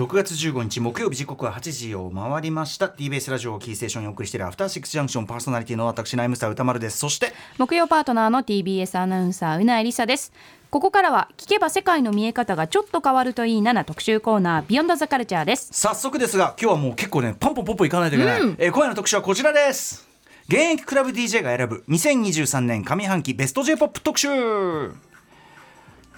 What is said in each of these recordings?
6月15日木曜日時刻は8時を回りました。TBS ラジオキーステーションにお送りしているアフターシックスジャンクションパーソナリティの私ナイムスター歌丸です。そして木曜パートナーの TBS アナウンサーうなえりさです。ここからは聞けば世界の見え方がちょっと変わるといいなな特集コーナービヨンドザカルチャーです。早速ですが今日はもう結構ねパンポンポンポンいかないといけない、うん、えー、今夜の特集はこちらです。現役クラブ DJ が選ぶ2023年上半期ベスト J-POP 特集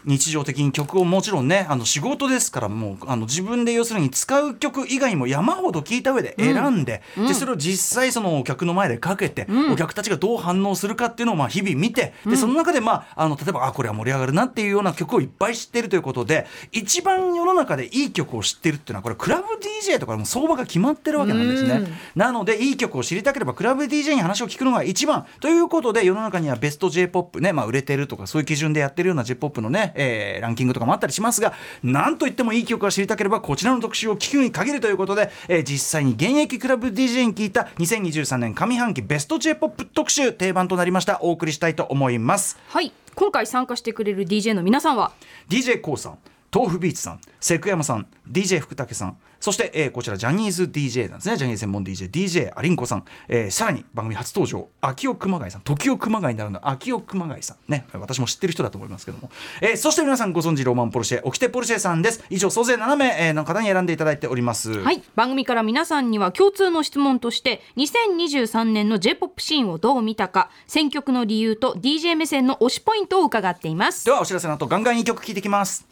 日常的に曲をもちろんねあの仕事ですからもうあの自分で要するに使う曲以外も山ほど聞いた上で選んでうん、でそれを実際そのお客の前でかけて、うん、お客たちがどう反応するかっていうのをまあ日々見てでその中でまああの例えばあこれは盛り上がるなっていうような曲をいっぱい知ってるということで一番世の中でいい曲を知ってるっていうのはこれクラブ DJ とかも相場が決まってるわけなんですね。うん、なのでいい曲を知りたければクラブ DJ に話を聞くのが一番ということで世の中にはベスト J−POP ね、まあ、売れてるとかそういう基準でやってるような J−POP のね、えー、ランキングとかもあったりしますがなんといってもいい曲が知りたければこちらの特集を聞くに限るということで、えー、実際に現役クラブ DJ に聞いた2023年上半期ベスト J−POP 特集定番となりました。お送りしたいと思います。はい。今回参加してくれる DJ の皆さんは？d j k o さん豆腐ビーツさんセクヤマさん DJ 福武さんそして、えー、こちらジャニーズ DJ なんですね。ジャニーズ専門 DJDJ アリンコさん、えー、さらに番組初登場秋尾熊谷さん。時尾熊谷になるの秋尾熊谷さん。ね。私も知ってる人だと思いますけども、えー、そして皆さんご存知ローマンポルシェオキテポルシェさんです。以上総勢7名の方に選んでいただいております。はい。番組から皆さんには共通の質問として2023年の J-POP シーンをどう見たか選曲の理由と DJ 目線の推しポイントを伺っています。ではお知らせの後ガンガンに曲聴いてきます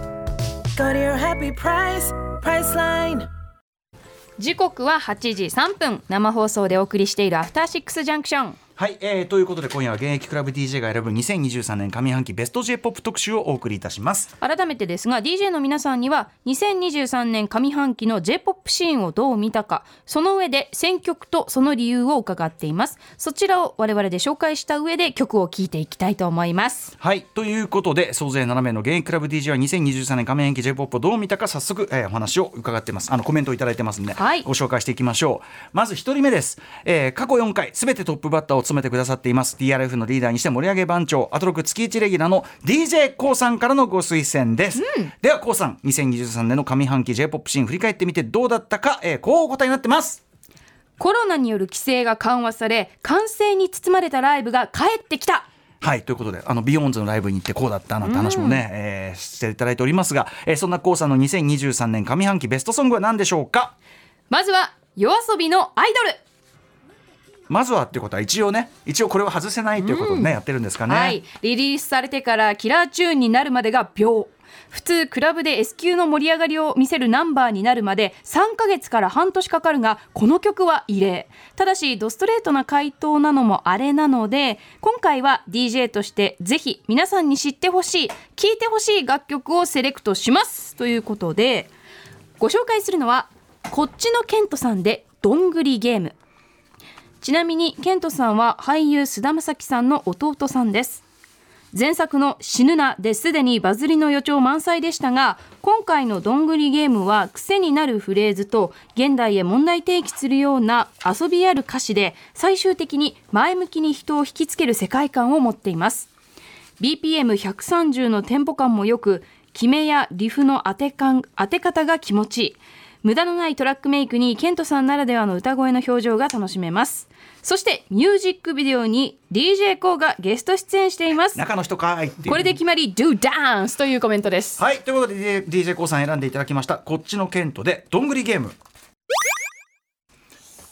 時刻は8時3分。生放送でお送りしているアフターシックスジャンクション。はい、えー、ということで今夜は現役クラブ DJ が選ぶ2023年上半期ベスト J−POP 特集をお送りいたします。改めてですが DJ の皆さんには2023年上半期の J−POP シーンをどう見たかその上で選曲とその理由を伺っています。そちらを我々で紹介した上で曲を聴いていきたいと思います。はいということで総勢7名の現役クラブ DJ は2023年上半期 J−POP をどう見たか早速、えー、お話を伺ってます。あのコメントをいただいてますんで、はい、ご紹介していきましょう。まず1人目です、えー、過去4回すべてトップバッターを務めてくださっています。TRF のリーダーにして盛り上げ番長アトロク月1レギュラーの d j k o さんからのご推薦です、うん、では k o さん2023年の上半期 J−POP シーン振り返ってみてどうだったか、えー、こうお答えになってます。コロナによる規制が緩和され歓声に包まれたライブが帰ってきた。はいということであのビヨーンズのライブに行ってこうだったなんて話もね、うん、えー、していただいておりますが、えー、そんな k o さんの2023年上半期ベストソングは何でしょうか？まずは yoasobi のアイドルまずはっていうことは一応ね一応これは外せないということでね、うん、やってるんですかね、はい、リリースされてからキラーチューンになるまでが秒。普通クラブで S 級の盛り上がりを見せるナンバーになるまで3ヶ月から半年かかるがこの曲は異例。ただしドストレートな回答なのもあれなので今回は DJ としてぜひ皆さんに知ってほしい聴いてほしい楽曲をセレクトします。ということでご紹介するのはこっちのケントさんでどんぐりゲームちなみにケントさんは俳優菅田将暉さんの弟さんです。前作の「死ぬな」ですでにバズりの予兆満載でしたが今回の「どんぐりゲーム」は癖になるフレーズと現代へ問題提起するような遊びある歌詞で最終的に前向きに人を引きつける世界観を持っています。BPM130 のテンポ感もよく決めやリフの当て感当て方が気持ちいい。無駄のないトラックメイクにケントさんならではの歌声の表情が楽しめます。そしてミュージックビデオに d j k o がゲスト出演しています。中の人かいこれで決まり Do Dance というコメントです。はいということで d j k o さん選んでいただきました。こっちのケントでどんぐりゲーム。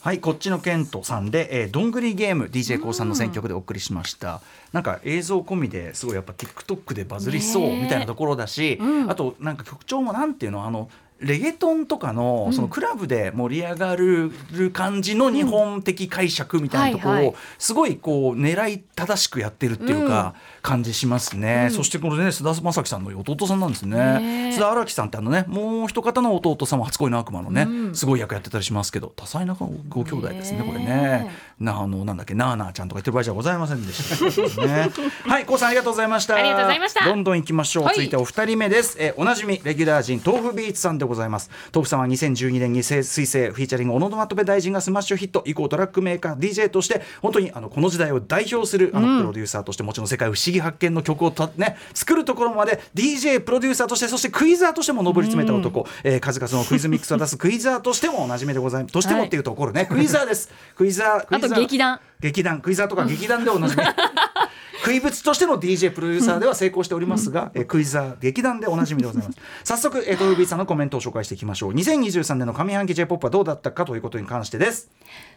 はいこっちのケントさんで、えー、どんぐりゲーム d j k o さんの選曲でお送りしました。なんか映像込みですごいやっぱ TikTok でバズりそうみたいなところだし、うん、あとなんか曲調もなんていうのあのレゲトンとかのそのクラブで盛り上がる感じの日本的解釈みたいなところをすごいこう狙い正しくやってるっていうか感じしますね、そしてこれね須田将暉さんの弟さんなんですね。須田荒木さんってあのねもう一方の弟さんは初恋の悪魔のね、すごい役やってたりしますけど多彩なご兄弟ですねこれね。なあのなんだっけなあなあちゃんとか言ってる場合じゃございませんでしたね。はい KOO さんありがとうございました。ありがとうございました。どんどん行きましょう、はい続いてお二人目です、えーおなじみレギュラー陣 tofubeats さんでございます。豆腐さんは2012年に水星 featuring オノマトペ大臣がスマッシュヒット以降トラックメーカー DJ として本当にあのこの時代を代表するあのプロデューサーとして、もちろん世界不思議発見の曲をた、ね、作るところまで DJ プロデューサーとしてそしてクイザーとしても上り詰めた男、えー数々のクイズミックスを出すクイザーとしてもおなじみでございます。としてもっていうところね、クイザーです。クイザークイザー。あと劇団。劇団。クイザーとか劇団でおなじみ クイブツとしての DJ プロデューサーでは成功しておりますが、えクイザー劇団でおなじみでございます。早速えートルビーさんのコメントを紹介していきましょう。2023年の上半期 J-POP はどうだったかということに関してです。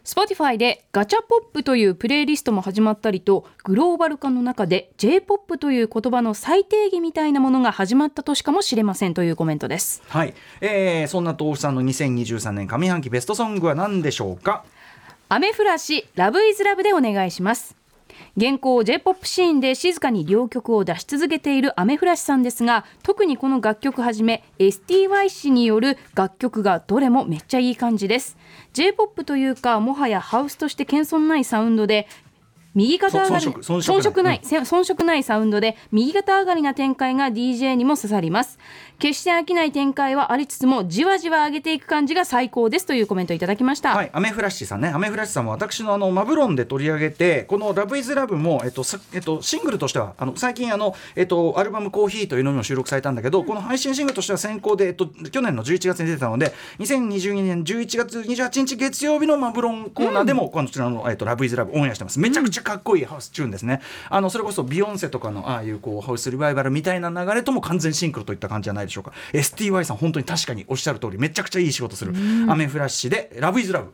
Spotify でガチャポップというプレイリストも始まったりとグローバル化の中で J-POP という言葉の最定義みたいなものが始まった年かもしれませんというコメントです。はい、えー、そんな豆腐さんの2023年上半期ベストソングは何でしょうか？アメフラシラブイズラブでお願いします現行 J-POP シーンで静かに両曲を出し続けているアメフラシさんですが特にこの楽曲はじめ STY 氏による楽曲がどれもめっちゃいい感じです。J-POP というかもはやハウスとして謙遜ないサウンドで右肩上がりそ遜色遜色ない。サウンドで右肩上がりな展開が DJ にも刺さります決して飽きない展開はありつつもじわじわ上げていく感じが最高ですというコメントをいただきました、はい、アメフラッシュさんね、アメフラッシュさんも私のあのマブロンで取り上げて、このラブイズラブもえっとさえっとシングルとしてはあの最近あのえっとアルバムコーヒーというのにも収録されたんだけど、この配信シングルとしては先行でえっと去年の11月に出てたので、2022年11月28日月曜日のマブロンコーナーでも、こちらのえっとラブイズラブオンエアしてます。めちゃくちゃかっこいいハウスチューンですね。あのそれこそビヨンセとかのああいうこうハウスリバイバルみたいな流れとも完全シンクロといった感じじゃないでしょうか。STY さん本当に確かにおっしゃる通りめちゃくちゃいい仕事する。アメフラッシュでラブイズラブ。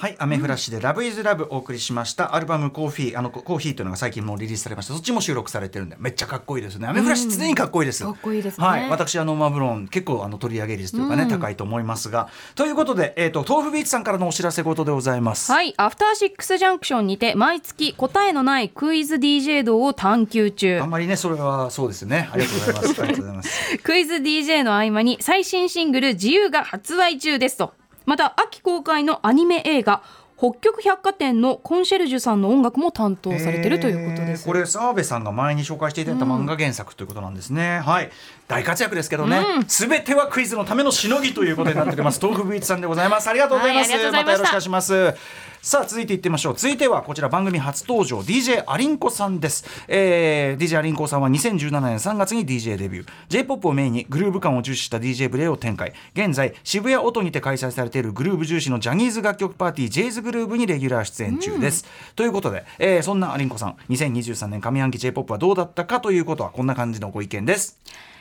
はい、アメフラッシュでラブイズラブお送りしました。アルバムコーヒー、あのコーヒーというのが最近もうリリースされました。そっちも収録されてるんで、めっちゃかっこいいですね。アメフラッシュ常にかっこいいです。かっこいいですねはい、私あのマブロン結構あの取り上げ率というかね、高いと思いますが、ということで、えっ、と豆腐ビーツさんからのお知らせ事でございます。はい、アフターシックスジャンクションにて毎月答えのないクイズ DJ 道を探求中あんまりねそれはそうですね。ありがとうございます。ありがとうございます。クイズ DJ の合間に最新シングル「自由」が発売中ですとまた秋公開のアニメ映画「北極百貨店」のコンシェルジュさんの音楽も担当されてるということです、これ澤部さんが前に紹介していただいた漫画原作ということなんですね、はい。大活躍ですけどね。すべ、てはクイズのためのしのぎということになっております。豆腐ビーツさんでございます。ありがとうございます、はいましたたよろしくお願いします。さあ続いていってみましょう。続いてはこちら番組初登場 DJ アリンコさんです、えー、DJ アリンコさんは2017年3月に DJ デビュー。J-POP をメインにグルーヴ感を重視した DJ プレイを展開。現在渋谷音にて開催されているグルーヴ重視のジャニーズ楽曲パーティー j ズグルーヴにレギュラー出演中です、ということで、えーそんなアリンコさん2023年上半期 J-POP はどうだったかということはこんな感じのご意見です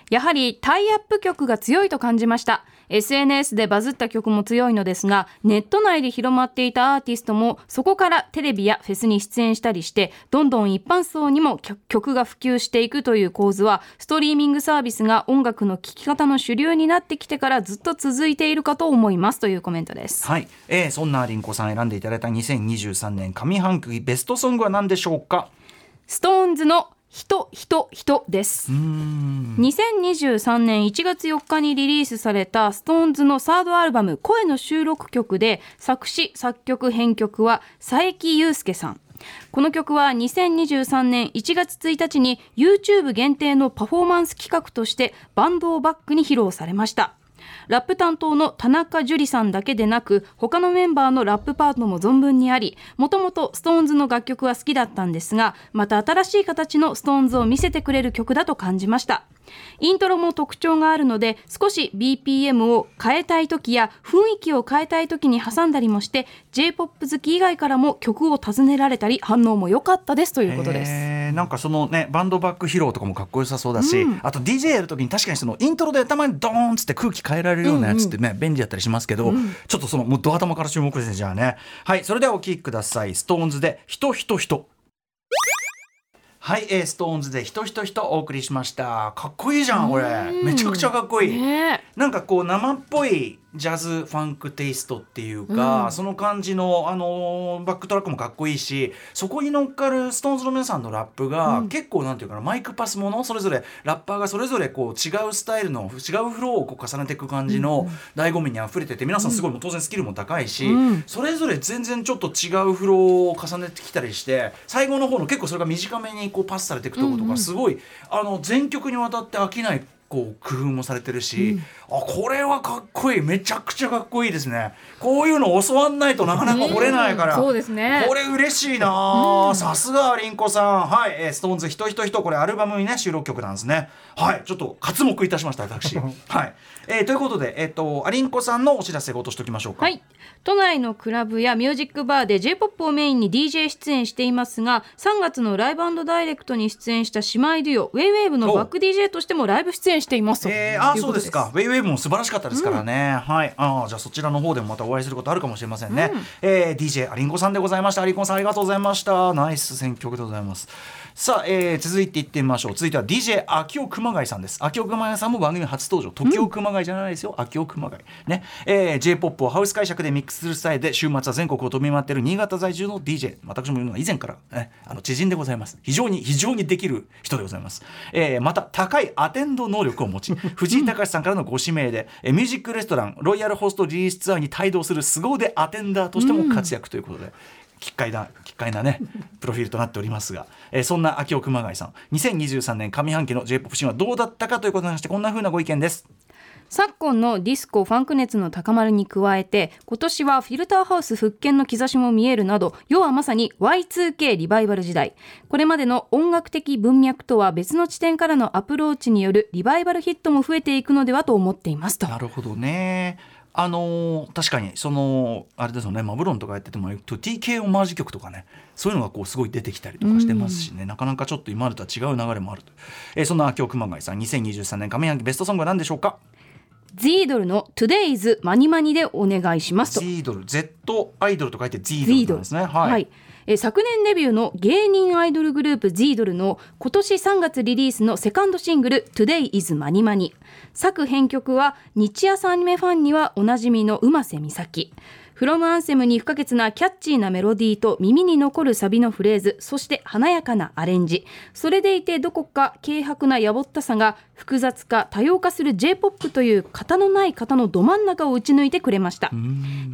やはりタイアップ曲が強いと感じました。SNS でバズった曲も強いのですがネット内で広まっていたアーティストもそこからテレビやフェスに出演したりしてどんどん一般層にも曲曲が普及していくという構図はストリーミングサービスが音楽の聴き方の主流になってきてからずっと続いているかと思いますというコメントです。はい、えーそんなアリンコさん選んでいただいた2023年上半期ベストソングは何でしょうか？ストーンズの人人人です。2023年1月4日にリリースされた SixTONES のサードアルバム「声の収録曲」で作詞作曲編曲は佐伯祐介さん。この曲は2023年1月1日に YouTube 限定のパフォーマンス企画としてバンドをバックに披露されましたラップ担当の田中樹さんだけでなく他のメンバーのラップパートも存分にありもともと SixTONES の楽曲は好きだったんですがまた新しい形の SixTONES を見せてくれる曲だと感じました。イントロも特徴があるので少し BPM を変えたい時や雰囲気を変えたい時に挟んだりもして J-POP 好き以外からも曲を尋ねられたり反応も良かったですということです。えーなんかそのねバンドバック披露とかもかっこよさそうだし、あと DJ やるときに確かにそのイントロでたまにドーンっつって空気変えられるようなやつってね、便利だったりしますけど、ちょっとそのもうド頭から注目ですねじゃあね。はいそれではお聴きください。SixTONES で「人人人」はい、えー、ストーンズで人人人お送りしました。かっこいいじゃんこれ。めちゃくちゃかっこいい、ねなんかこう生っぽいジャズファンクテイストっていうか、その感じの、あのーバックトラックもかっこいいしそこに乗っかるストーンズの皆さんのラップが、結構なんていうかなマイクパスものそれぞれラッパーがそれぞれこう違うスタイルの違うフローをこう重ねていく感じの醍醐味にあふれてて皆さんすごいもう当然スキルも高いし、それぞれ全然ちょっと違うフローを重ねてきたりして最後の方の結構それが短めにこうパスされていくところとかすごい、あの全曲にわたって飽きないこう工夫もされてるし、あこれはかっこいい。めちゃくちゃかっこいいですね。こういうの教わんないとなかなか掘れないから、うんそうですね。これ嬉しいなあさすがりんこさん。はい、えー、ストーンズ人人人これアルバムにね収録曲なんですね。はい。ちょっと刮目いたしました私。はい、えーということでえっ、とアリンコさんのお知らせごとしときましょうか。はい。都内のクラブやミュージックバーで J-POP をメインに DJ 出演していますが3月のライブダイレクトに出演した姉妹デュオウェイウェーブのバック DJ としてもライブ出演していますとえー、あそうですか。ウェイウェイブも素晴らしかったですからね、はい。あーじゃあそちらの方でもまたお会いすることあるかもしれませんね、えー DJ アリンコさんでございました。アリンコさんありがとうございました。ナイス選曲でございますさあ、えー続いていってみましょう。続いては DJ 秋尾熊谷さんです。秋尾熊谷さんも番組初登場。時尾熊谷じゃないですよ、秋尾熊谷。ね、えー、J-POP をハウス解釈でミックスするスタイルで週末は全国を飛び回っている新潟在住の DJ 私も言うのは以前から、ね、あの知人でございます。非常に非常にできる人でございます、えーまた高いアテンド能力を持ち 藤井隆さんからのご指名で、えーミュージックレストランロイヤルホストリリースツアーに帯同する凄腕アテンダーとしても活躍ということで、奇怪な奇怪なね プロフィールとなっておりますが、えーそんな秋尾熊谷さん2023年上半期の J−POP シーンはどうだったかということに関してこんな風なご意見です。昨今のディスコファンク熱の高まりに加えて今年はフィルターハウス復権の兆しも見えるなど世はまさに Y2K リバイバル時代。これまでの音楽的文脈とは別の地点からのアプローチによるリバイバルヒットも増えていくのではと思っていますと。なるほどねあのー確かにそのあれですよねマブロンとかやってても TK オマージュ曲とかねそういうのがこうすごい出てきたりとかしてますしね、なかなかちょっと今までとは違う流れもあると、えーそんな秋尾熊谷さん2023年上半期ベストソングは何でしょうか？ズイードルの Today's マニマニでお願いしますと。Z ドル Z アイドルと書いてズイードルルなんですね。はい、え昨年デビューの芸人アイドルグループ Z ドルの今年3月リリースのセカンドシングル Today is マニマニ作編曲は日朝アニメファンにはおなじみの馬瀬美咲。フロムアンセムに不可欠なキャッチーなメロディーと耳に残るサビのフレーズそして華やかなアレンジ。それでいてどこか軽薄なやぼったさが複雑化多様化する J-POP という型のない型のど真ん中を打ち抜いてくれました。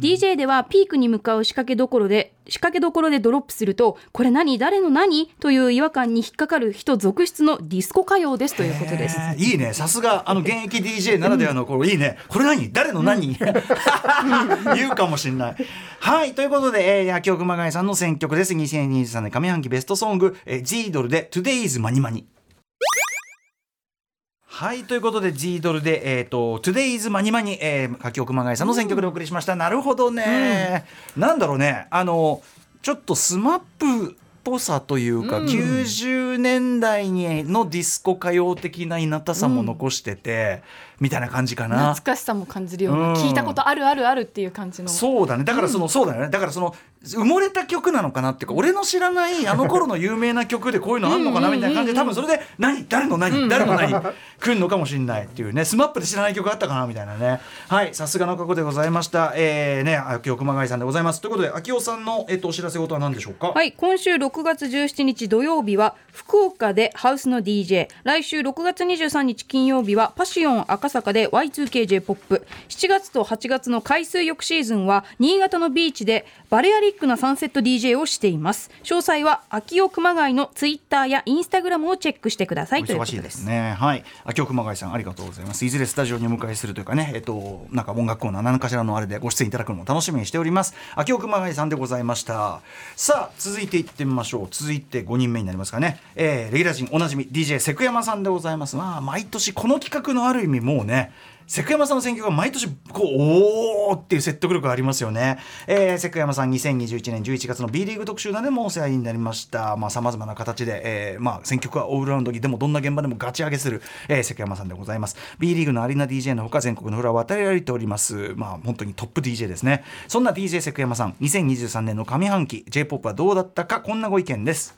DJ ではピークに向かう仕掛けどころで仕掛けどころでドロップするとこれ何？誰の何？という違和感に引っかかる人続出のディスコ歌謡ですということです。えーいいね。さすがあの現役 DJ ならではのこれいいね。これ何？誰の何？言うかもしれないはいということで、えー、秋尾熊谷さんの選曲です。2023年上半期ベストソング、えー、G ドルで Today's マニマニ。はいということで G ドルで、えー、と Today's マニマニ、えー、柿尾熊谷さんの選曲でお送りしました、なるほどね、なんだろうね。あのちょっとスマップっぽさというか、90年代にのディスコ歌謡的ないなたさも残してて、みたいな感じかな。懐かしさも感じるような、うん。聞いたことあるあるあるっていう感じの。そうだね。だからその、そうだよね。だからその埋もれた曲なのかなっていうか俺の知らない あの頃の有名な曲でこういうのあんのかなみたいな感じで多分それで何？誰の何？誰の何？来るのかもしれないっていうね。スマップで知らない曲あったかなみたいなね。はい。さすがの過去でございました。えー、ね秋尾熊谷さんでございます。ということで秋尾さんの、えっとお知らせ事は何でしょうか？はい。今週6月17日土曜日は福岡でハウスの DJ 来週6月23日金曜日はパシオン赤坂で Y2KJ-POP7 月と8月の海水浴シーズンは新潟のビーチでバレアリックなサンセット DJ をしています詳細は秋尾熊谷のツイッターやインスタグラムをチェックしてくださいといでお忙しいですすね。はい。秋尾熊谷さんありがとうございます。いずれスタジオにお迎えするというかね、えっとなんか音楽コーナー何かしらのあれでご出演いただくのも楽しみにしております。秋尾熊谷さんでございました。さあ続いていってみましょう。続いて5人目になりますかね。えー、レギュラー陣おなじみ DJ セクヤマさんでございます。まあ毎年この企画のある意味もうね。セクヤマさんの選曲が毎年こうおーっていう説得力がありますよね。えー、セクヤマさん2021年11月の B リーグ特集なでもお世話になりましたさ。まあ様々な形で、えー、まあ選曲はオールラウンドにでもどんな現場でもガチ上げする、えー、セクヤマさんでございます。B リーグのアリーナ DJ のほか全国のフラを与えられております。まあ本当にトップ DJ ですね。そんな DJ セクヤマさん2023年の上半期 J−POP はどうだったかこんなご意見です。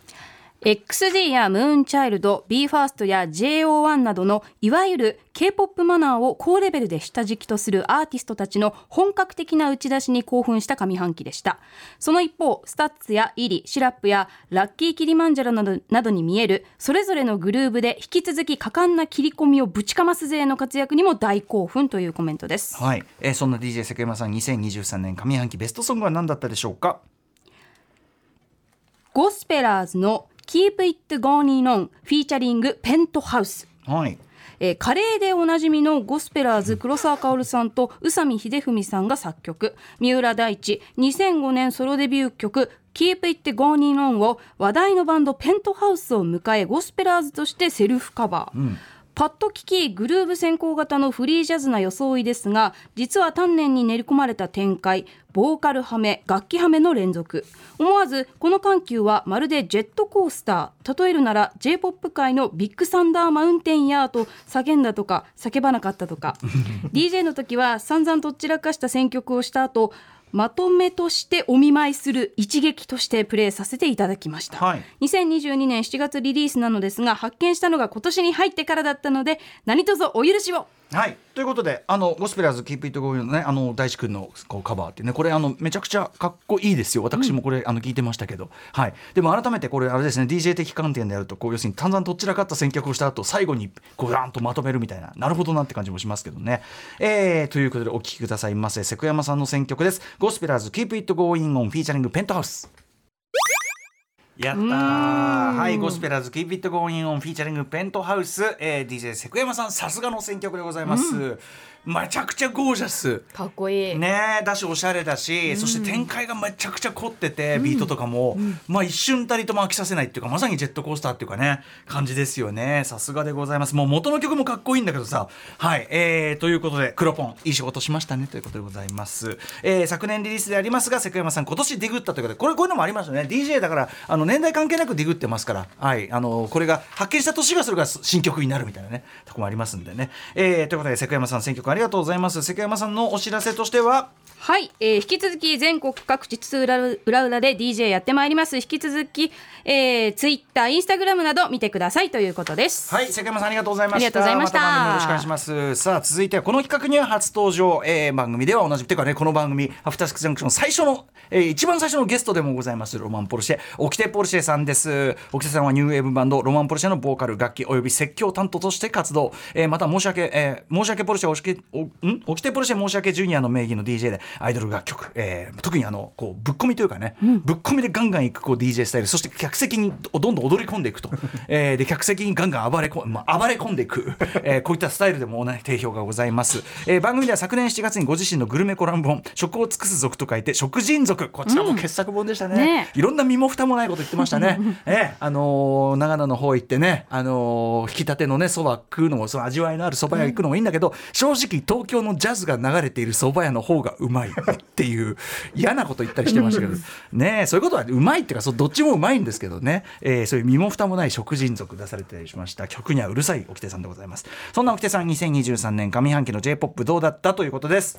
XG やムーンチャイルド BE:FIRST や JO1 などのいわゆる K-POP マナーを高レベルで下敷きとするアーティストたちの本格的な打ち出しに興奮した上半期でした。その一方 STUTS や iri、SIRUP やラッキーキリマンジャロなどなどに見えるそれぞれのグルーブで引き続き果敢な切り込みをぶちかます勢の活躍にも大興奮というコメントです。はい、えーそんな DJ セクヤマさん2023年上半期ベストソングは何だったでしょうか？ゴスペラーズの Keep It Going On フィーチャリングペントハウス。はい。えーカレーでおなじみのゴスペラーズ黒沢薫さんと宇佐美秀文さんが作曲。三浦大知2005年ソロデビュー曲「Keep It Going On」を話題のバンドペントハウスを迎えゴスペラーズとしてセルフカバー、パッと聞きグルーブ先行型のフリージャズな装いですが実は丹念に練り込まれた展開ボーカルハメ楽器ハメの連続。思わずこの緩急はまるでジェットコースター。例えるなら j p o p 界のビッグサンダーマウンテンやーと叫んだとか叫ばなかったとか。DJ の時は散々とっちらかした選曲をした後まとめとしてお見舞いする一撃としてプレイさせていただきました、はい。2022年7月リリースなのですが発見したのが今年に入ってからだったので何卒お許しをはい、ということであのゴスペラーズ「Keep It Going」のねあの大志くんのこうカバーってねこれあのめちゃくちゃかっこいいですよ。私もこれ、あの聞いてましたけど、はい、でも改めてこれあれですね DJ 的観点でやるとこう要するに散々とっちらかった選曲をした後最後にこうガーンとまとめるみたいななるほどなって感じもしますけどね、えー、ということでお聴きくださいませ。セクヤマさんの選曲です。ゴスペラーズ「Keep It Going On」フィーチャリングペントハウスやったー。はいゴスペラーズ「Keep It Going On」フィーチャリングペントハウス、えー、DJ セクヤマさん。さすがの選曲でございます、めちゃくちゃゴージャス。かっこいい、ねえだしおしゃれだし、そして展開がめちゃくちゃ凝ってて、ビートとかも、まあ一瞬たりとも飽きさせないっていうかまさにジェットコースターっていうかね感じですよね。さすがでございます。もう元の曲もかっこいいんだけどさ。はいえー、ということでクロポンいい仕事しましたねということでございます、えー、昨年リリースでありますがセクヤマさん今年ディグったということでこれこういうのもありますよね。DJ だからあの年代関係なくディグってますからはいあのこれが発見した年がそれが新曲になるみたいなねとこもありますんでね、えー、ということでセクヤマさん選曲ありがとうございます。セクヤマさんのお知らせとしては？はい、えー引き続き全国各地津々浦々裏裏で DJ やってまいります。引き続き、えー、Twitter、Instagram など見てください。ということです。はい、関山さんありがとうございました。ありがとうございました。よろしくお願いします。さあ、続いてはこの企画には初登場、えー、番組では同じていうかね、この番組アフターシックスジャンクション最初の、えー、一番最初のゲストでもございます。ロマンポルシェ、オキテポルシェさんです。オキテさんはニューウェーブバンドロマンポルシェのボーカル楽器および説教担当として活動。えー、また申し訳、えー、申し訳ポルシェおしけおん？オキテポルシェ申し訳ジュニアの名義の DJ でアイドル楽曲、えー、特にあのこうぶっ込みというかね、ぶっ込みでガンガンいくこう DJ スタイル、そして客席にどんどん踊り込んでいくと、えー、で客席にガンガン暴れこ、まあ、暴れ込んでいく、えー、こういったスタイルでも同じ定評がございます、えー、番組では昨年7月にご自身のグルメコラム本「食を尽くす族」と書いて「食人族」こちらも傑作本でしたね,、ね。いろんな身も蓋もないこと言ってましたね、えーあのー長野の方行ってね、あのー引き立てのねそば食うのもその味わいのあるそば屋行くのもいいんだけど、正直東京のジャズが流れているそば屋の方がうまいっていう 嫌なこと言ったりしてましたけど。ねそういうことはうまいっていうかそうどっちもうまいんですけどね、えーそういう身も蓋もない食人族出されてたりしました。曲にはうるさい沖手さんでございます。そんな沖手さん2023年上半期の J−POP どうだった？ということです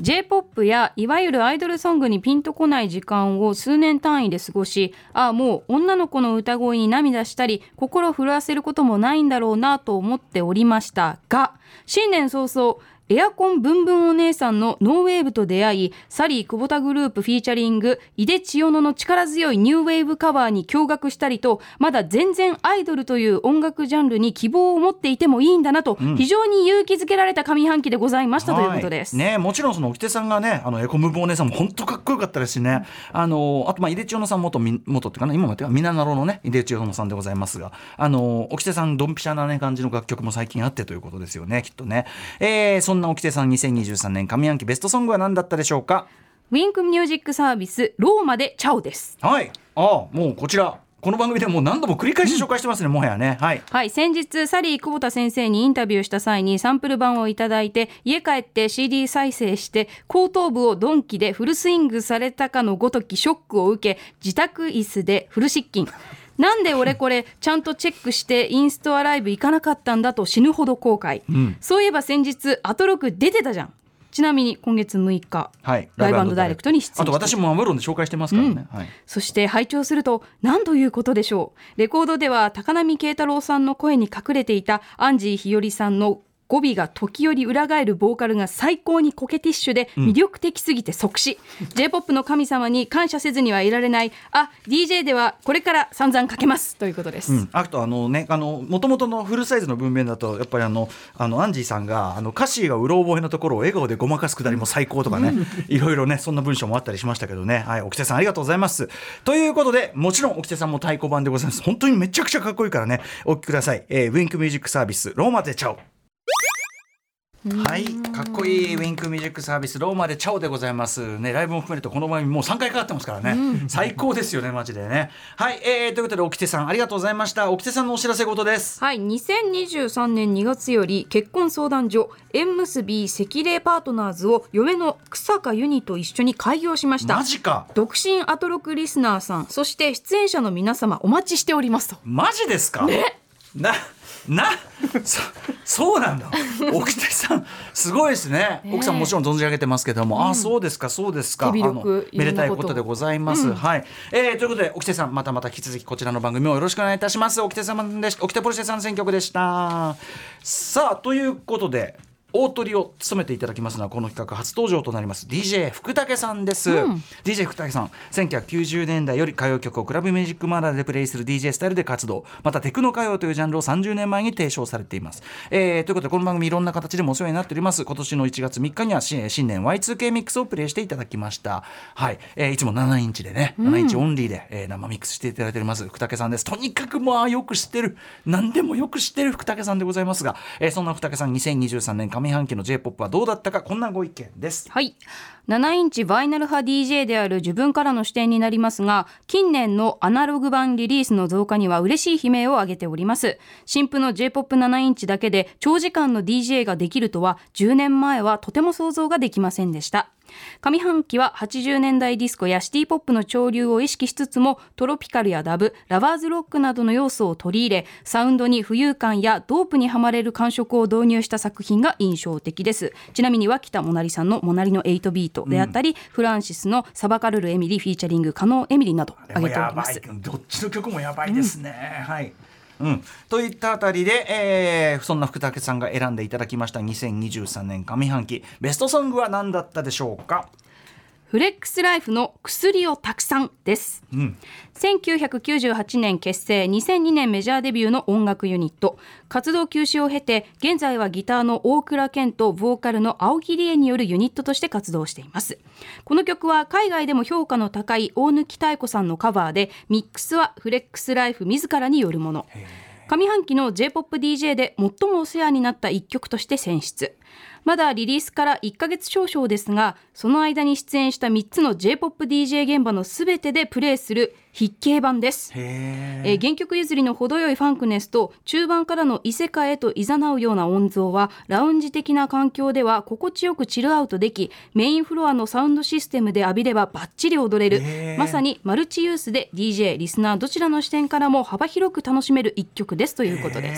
J-POP やいわゆるアイドルソングにピンとこない時間を数年単位で過ごしああもう女の子の歌声に涙したり心震わせることもないんだろうなと思っておりましたが新年早々エアコンブンブンお姉さんのノーウェーブと出会いサリー久保田グループフィーチャリング井出千代乃の力強いニューウェーブカバーに驚愕したりとまだ全然アイドルという音楽ジャンルに希望を持っていてもいいんだなと、非常に勇気づけられた上半期でございましたということです。はい。ねもちろんその沖手さんがねあのエコムーブお姉さんも本当かっこよかったですしね、あのあとまあ井出千代乃さん元み元っていうかな今もてかみななろのね井出千代乃さんでございますがあの沖手さんドンピシャなね感じの楽曲も最近あってということですよねきっとね、えー、そんな沖手さん2023年上半期ベストソングは何だったでしょうか？ウィンクミュージックサービスローマでチャオです。はい。ああもうこちら。この番組でもう何度も繰り返し紹介してますね、もはやね。はい。はい、先日サリー久保田先生にインタビューした際にサンプル版をいただいて家帰って CD 再生して後頭部をドンキでフルスイングされたかのごときショックを受け自宅椅子でフル失禁。なんで俺これちゃんとチェックしてインストアライブ行かなかったんだと死ぬほど後悔、そういえば先日アトロク出てたじゃん。ちなみに今月6日、はい。ライブダイレクトに出演あと私もマブロンで紹介してますからね、はい。そして拝聴すると何ということでしょう。レコードでは高波慶太郎さんの声に隠れていたアンジー日和さんの語尾が時折裏返るボーカルが最高にコケティッシュで魅力的すぎて即死、J-POP の神様に感謝せずにはいられない。あ DJ ではこれから散々かけますということです、うん、あとあのねあの元々のフルサイズの文面だとやっぱりあのあのアンジーさんがあの歌詞がうろ覚えのところを笑顔でごまかすくだりも最高とかね、いろいろねそんな文章もあったりしましたけどね。はい沖手さんありがとうございます。ということでもちろん沖手さんも太鼓判でございます。本当にめちゃくちゃかっこいいからね。お聴きください、えーウィンクミュージックサービスローマでチャオはい、かっこいいウィンクミュージックサービスローマでチャオでございます。ねライブも含めるとこの番組もう3回かかってますからね、最高ですよねマジでね。はい、えー、ということで沖手さんありがとうございました。沖手さんのお知らせ事です。はい、2023年2月より結婚相談所縁結び赤霊パートナーズを嫁の草加ユニと一緒に開業しました。マジか。独身アトロクリスナーさんそして出演者の皆様お待ちしておりますと。マジですか、ななそそうなんだ。沖手さんすごいですね。奥さんもちろん存じ上げてますけども、あそうですかそうですか。あのめでたいことでございます、はい、えーということで沖手さんまたまた引き続きこちらの番組をよろしくお願いいたします。沖手様でし沖手ポルシェさん選曲でした。さあということで大トリを務めていただきますのはこの企画初登場となります DJ 福武さんです、DJ 福武さん1990年代より歌謡曲をクラブミュージックマナーでプレイする DJ スタイルで活動またテクノ歌謡というジャンルを30年前に提唱されています、えーということでこの番組いろんな形でもお世話になっております。今年の1月3日には新新年 Y2K ミックスをプレイしていただきました。はい、えーいつも7インチでね7インチオンリーで、えー生ミックスしていただいております。福武さんです。とにかくまあよく知ってる。何でもよく知ってる福武さんでございますが、えーそんな福武さん2023年上半期の J-POP はどうだったかこんなご意見です。はい。7インチバイナル派 DJ である自分からの視点になりますが近年のアナログ盤リリースの増加には嬉しい悲鳴を上げております。新譜の J-POP7 インチだけで長時間の DJ ができるとは10年前はとても想像ができませんでした。上半期は80年代ディスコやシティポップの潮流を意識しつつもトロピカルやダブラバーズロックなどの要素を取り入れサウンドに浮遊感やドープにはまれる感触を導入した作品が印象的です。ちなみに脇田もなりさんの「モナリの8ビート」であったり、フランシスの「サバカルルエミリ」フィーチャリング加納エミリなど挙げております。どっちの曲もやばいですね、はいうん、といったあたりで、えーそんな福武さんが選んでいただきました2023年上半期ベストソングは何だったでしょうか？フレックスライフの薬をたくさんです、ん。1998年結成2002年メジャーデビューの音楽ユニット。活動休止を経て現在はギターの大倉健とボーカルの青木理恵によるユニットとして活動しています。この曲は海外でも評価の高い大貫妙子さんのカバーでミックスはフレックスライフ自らによるもの。上半期の J-POPDJ で最もお世話になった一曲として選出まだリリースから1ヶ月少々ですがその間に出演した3つの J-POPDJ 現場のすべてでプレイする筆形版です。へえー原曲譲りの程よいファンクネスと中盤からの異世界へと誘うような音像はラウンジ的な環境では心地よくチルアウトできメインフロアのサウンドシステムで浴びればバッチリ踊れる。まさにマルチユースで DJ リスナーどちらの視点からも幅広く楽しめる一曲ですということで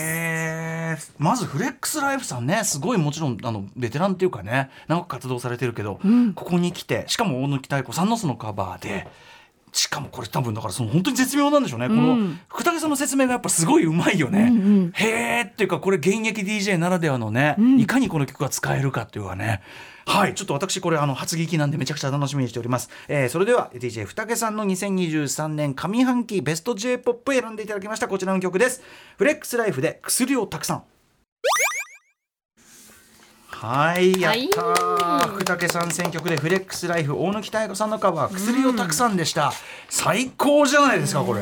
す。まずフレックスライフさんね。すごいもちろんあのベテランっていうかね長く活動されてるけど、ここに来てしかも大貫妙子さんのそのカバーで。しかもこれ多分だからその本当に絶妙なんでしょうね、この福武さんの説明がやっぱすごいうまいよね、へーっていうかこれ現役 DJ ならではのね、いかにこの曲が使えるかっていうかね。はいちょっと私これあの初聞きなんでめちゃくちゃ楽しみにしております、えーそれでは DJ ふたけさんの2023年上半期ベスト J-POP 選んでいただきましたこちらの曲です。フレックスライフで薬をたくさんはいやったー、福武さん選曲でフレックスライフ大貫妙子さんのカバー薬をたくさんでした、最高じゃないですかこれ、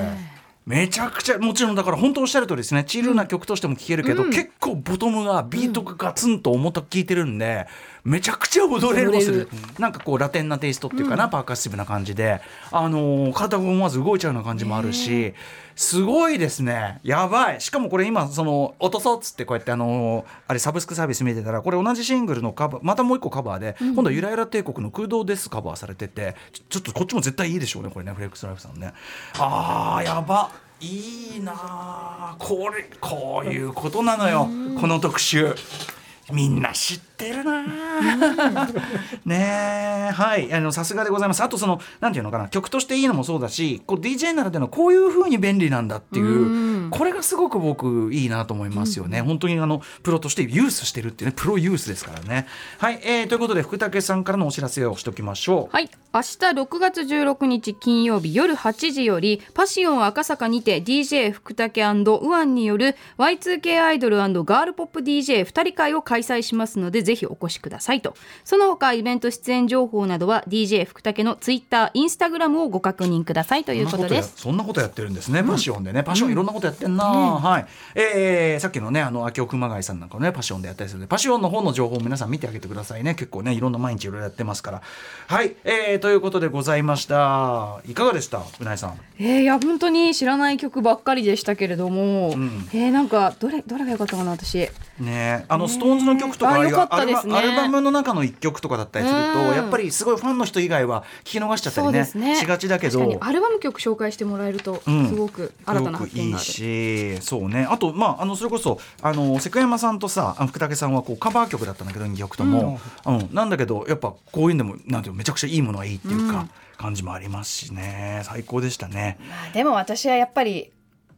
めちゃくちゃもちろんだから本当おっしゃる通りですね。チルな曲としても聴けるけど、結構ボトムがビートがガツンと重たく聴いてるんで、めちゃくちゃ踊れる。する。なんかこうラテンなテイストっていうかな、パーカッシブな感じで、あのー体が思わず動いちゃうような感じもあるしすごいですね。やばい。しかもこれ今その落とそうっつってこうやってあのーあれサブスクサービス見てたらこれ同じシングルのカバーまたもう一個カバーで、今度はゆらゆら帝国の空洞ですカバーされててちょちょっとこっちも絶対いいでしょうねこれねフレックスライフさんね。あーやば。いいなあこれこういうことなのよ。この特集。みんな知っててるなねえ。はい。あのさすがでございます。あとそのなんていうのかな。曲としていいのもそうだしこう DJ ならでのこういう風に便利なんだっていうこれがすごく僕いいなと思いますよね、本当にあのプロとしてユースしてるっていうねプロユースですからね。はい、えー、ということで福武さんからのお知らせをしておきましょう。はい。明日6月16日金曜日夜8時よりパシオン赤坂にて DJ 福武ウアンによる Y2K アイドルガールポップ DJ2 人会を開催しますのでぜひお越しくださいと。その他イベント出演情報などは DJ 福武のツイッターインスタグラムをご確認くださいということです。そんなことやってるんですね、パシオンでね。パシオンいろんなことやってんな、はい、えー、さっきのねあの秋尾熊谷さんなんかねパシオンでやったりするのでパシオンの方の情報を皆さん見てあげてくださいね。結構ねいろんな毎日いろいろやってますから。はい、えー、ということでございました。いかがでした？うなえさん。えー、いや本当に知らない曲ばっかりでしたけれども、ん。えー、なんかどれどれが良かったかな私ね。あのストーンズの曲とかあよかっアルバムの中の一曲とかだったりするとうんやっぱりすごいファンの人以外は聞き逃しちゃったりねしがちだけど。確かにアルバム曲紹介してもらえるとうんすごく新たな発見がある、しそうね。あとまああのそれこそあの瀬山さんとさ福武さんはこうカバー曲だったんだけど2曲とも、うん。なんだけどやっぱこういうんでもなんていうのめちゃくちゃいいものはいいっていうか、感じもありますしね。最高でしたね。まあでも私はやっぱり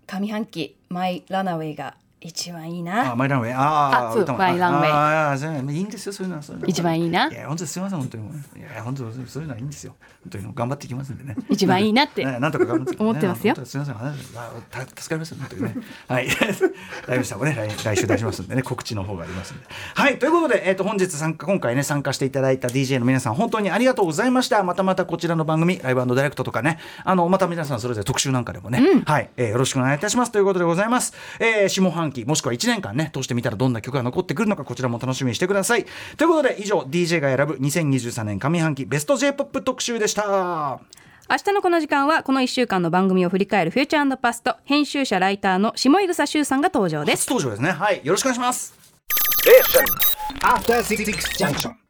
上半期マイラナウェイが一番いいな。あマイランウェイ。ああそマイランウェイ。ああそういいんですよそういうのは。そういうの。は一番いいな。いや本当にすみません本当にいや本当にそういうのはいいんですよ。本当に頑張っていきますんでね。一番いいなってねなんとか頑張って。思ってますよすみません話助かります本当にね。はい。ライブしたもね。来来週出しますんでね。告知の方がありますんで。はいということでえっ、と本日参加今回ね参加していただいた DJ の皆さん本当にありがとうございました。またまたこちらの番組ライブダイレクトとかね。あのまた皆さんそれぞれ特集なんかでもね、はい、えーよろしくお願いいたします。ということでございます、えー下半期もしくは1年間ね通してみたらどんな曲が残ってくるのかこちらも楽しみにしてください。ということで以上 DJ が選ぶ2023年上半期ベスト J−POP 特集でした。明日のこの時間はこの1週間の番組を振り返るフューチャーパスト編集者ライターの下井草修さんが登場です。初登場ですね。はいよろしくお願いします。After Six Junction.